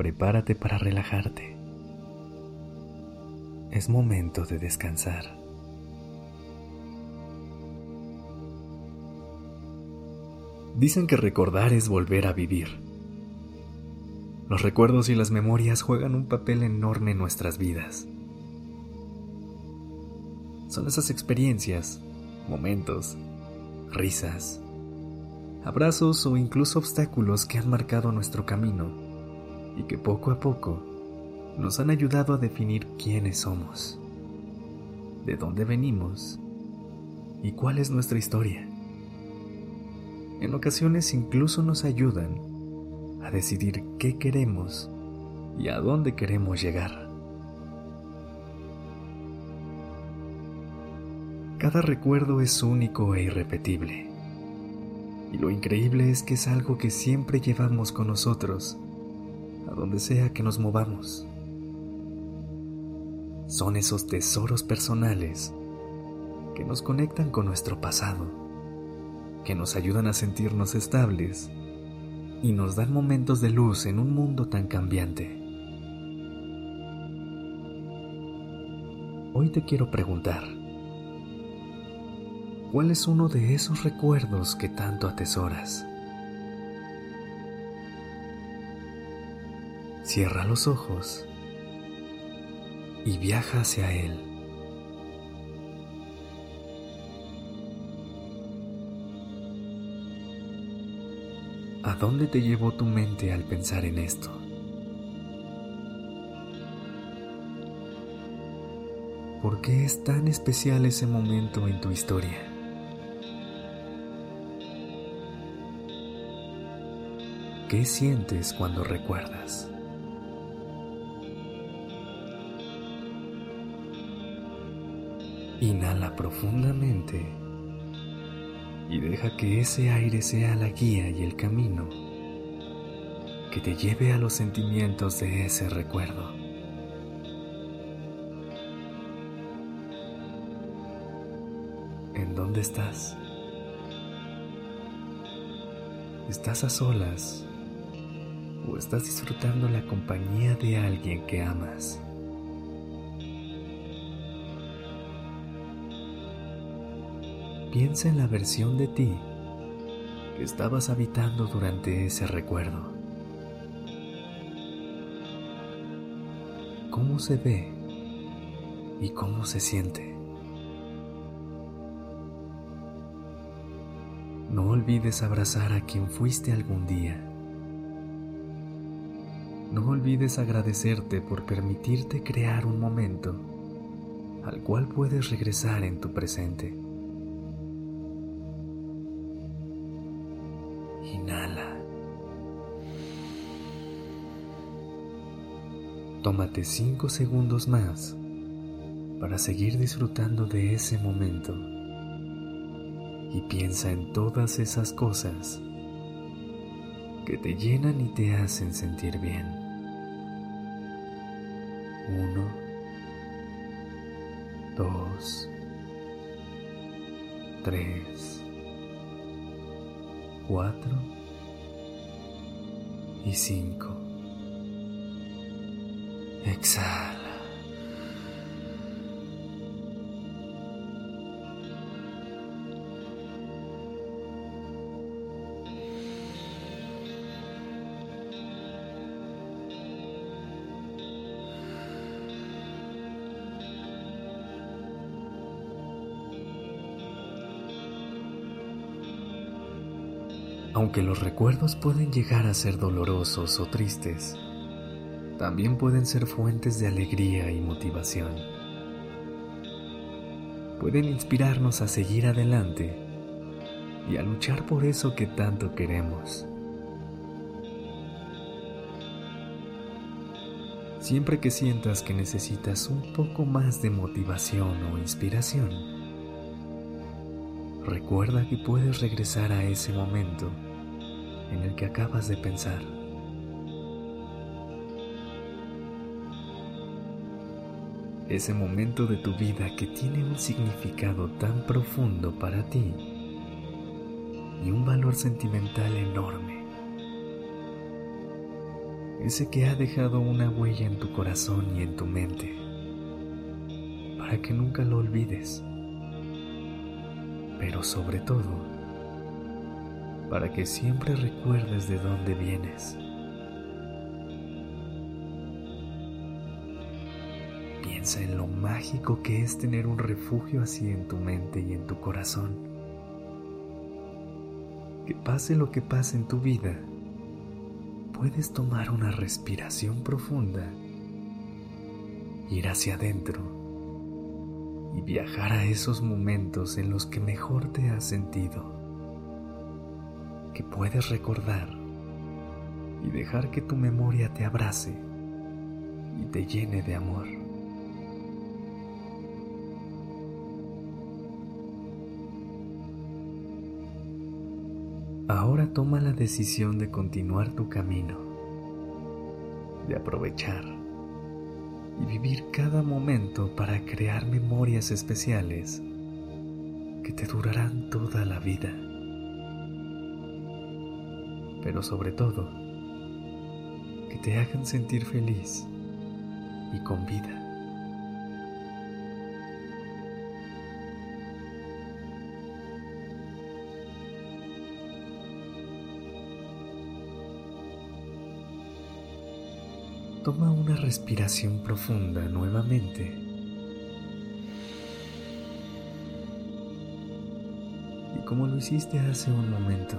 Prepárate para relajarte. Es momento de descansar. Dicen que recordar es volver a vivir. Los recuerdos y las memorias juegan un papel enorme en nuestras vidas. Son esas experiencias, momentos, risas, abrazos o incluso obstáculos que han marcado nuestro camino y que poco a poco nos han ayudado a definir quiénes somos, de dónde venimos y cuál es nuestra historia. En ocasiones incluso nos ayudan a decidir qué queremos y a dónde queremos llegar. Cada recuerdo es único e irrepetible y lo increíble es que es algo que siempre llevamos con nosotros, a donde sea que nos movamos. Son esos tesoros personales que nos conectan con nuestro pasado, que nos ayudan a sentirnos estables y nos dan momentos de luz en un mundo tan cambiante. Hoy te quiero preguntar, ¿Cuál es uno de esos recuerdos que tanto atesoras? Cierra los ojos y viaja hacia él. ¿A dónde te llevó tu mente al pensar en esto? ¿Por qué es tan especial ese momento en tu historia? ¿Qué sientes cuando recuerdas? Inhala profundamente y deja que ese aire sea la guía y el camino que te lleve a los sentimientos de ese recuerdo. ¿En dónde estás? ¿Estás a solas o estás disfrutando la compañía de alguien que amas. Piensa en la versión de ti que estabas habitando durante ese recuerdo. ¿Cómo se ve y cómo se siente? No olvides abrazar a quien fuiste algún día no olvides agradecerte por permitirte crear un momento al cual puedes regresar en tu presente. Inhala. Tómate cinco segundos más para seguir disfrutando de ese momento y piensa en todas esas cosas que te llenan y te hacen sentir bien. Uno, dos, tres, cuatro y cinco. Exhala. Aunque los recuerdos pueden llegar a ser dolorosos o tristes, también pueden ser fuentes de alegría y motivación. Pueden inspirarnos a seguir adelante y a luchar por eso que tanto queremos. Siempre que sientas que necesitas un poco más de motivación o inspiración, recuerda que puedes regresar a ese momento en el que acabas de pensar. Ese momento de tu vida que tiene un significado tan profundo para ti y un valor sentimental enorme. Ese que ha dejado una huella en tu corazón y en tu mente, para que nunca lo olvides. Pero sobre todo, para que siempre recuerdes de dónde vienes. Piensa en lo mágico que es tener un refugio así en tu mente y en tu corazón. Que pase lo que pase en tu vida, puedes tomar una respiración profunda, ir hacia adentro y viajar a esos momentos en los que mejor te has sentido que puedes recordar y dejar que tu memoria te abrace y te llene de amor. Ahora toma la decisión de continuar tu camino, de aprovechar y vivir cada momento para crear memorias especiales que te durarán toda la vida pero sobre todo, que te hagan sentir feliz y con vida. Toma una respiración profunda nuevamente. Y como lo hiciste hace un momento,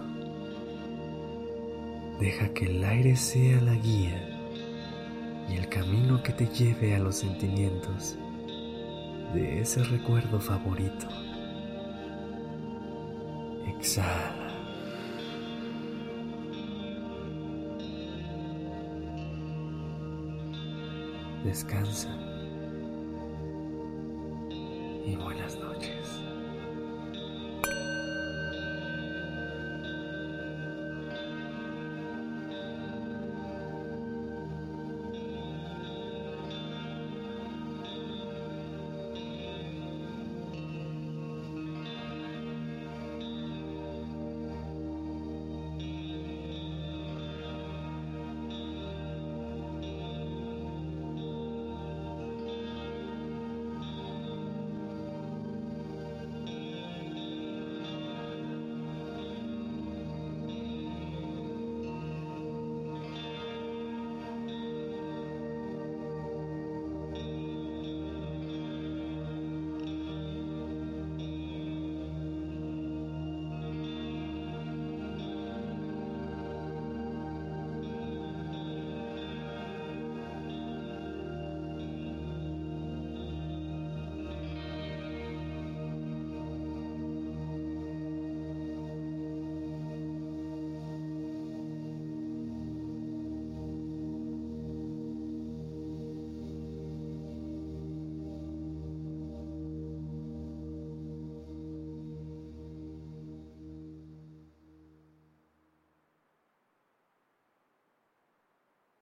Deja que el aire sea la guía y el camino que te lleve a los sentimientos de ese recuerdo favorito. Exhala. Descansa y buenas noches.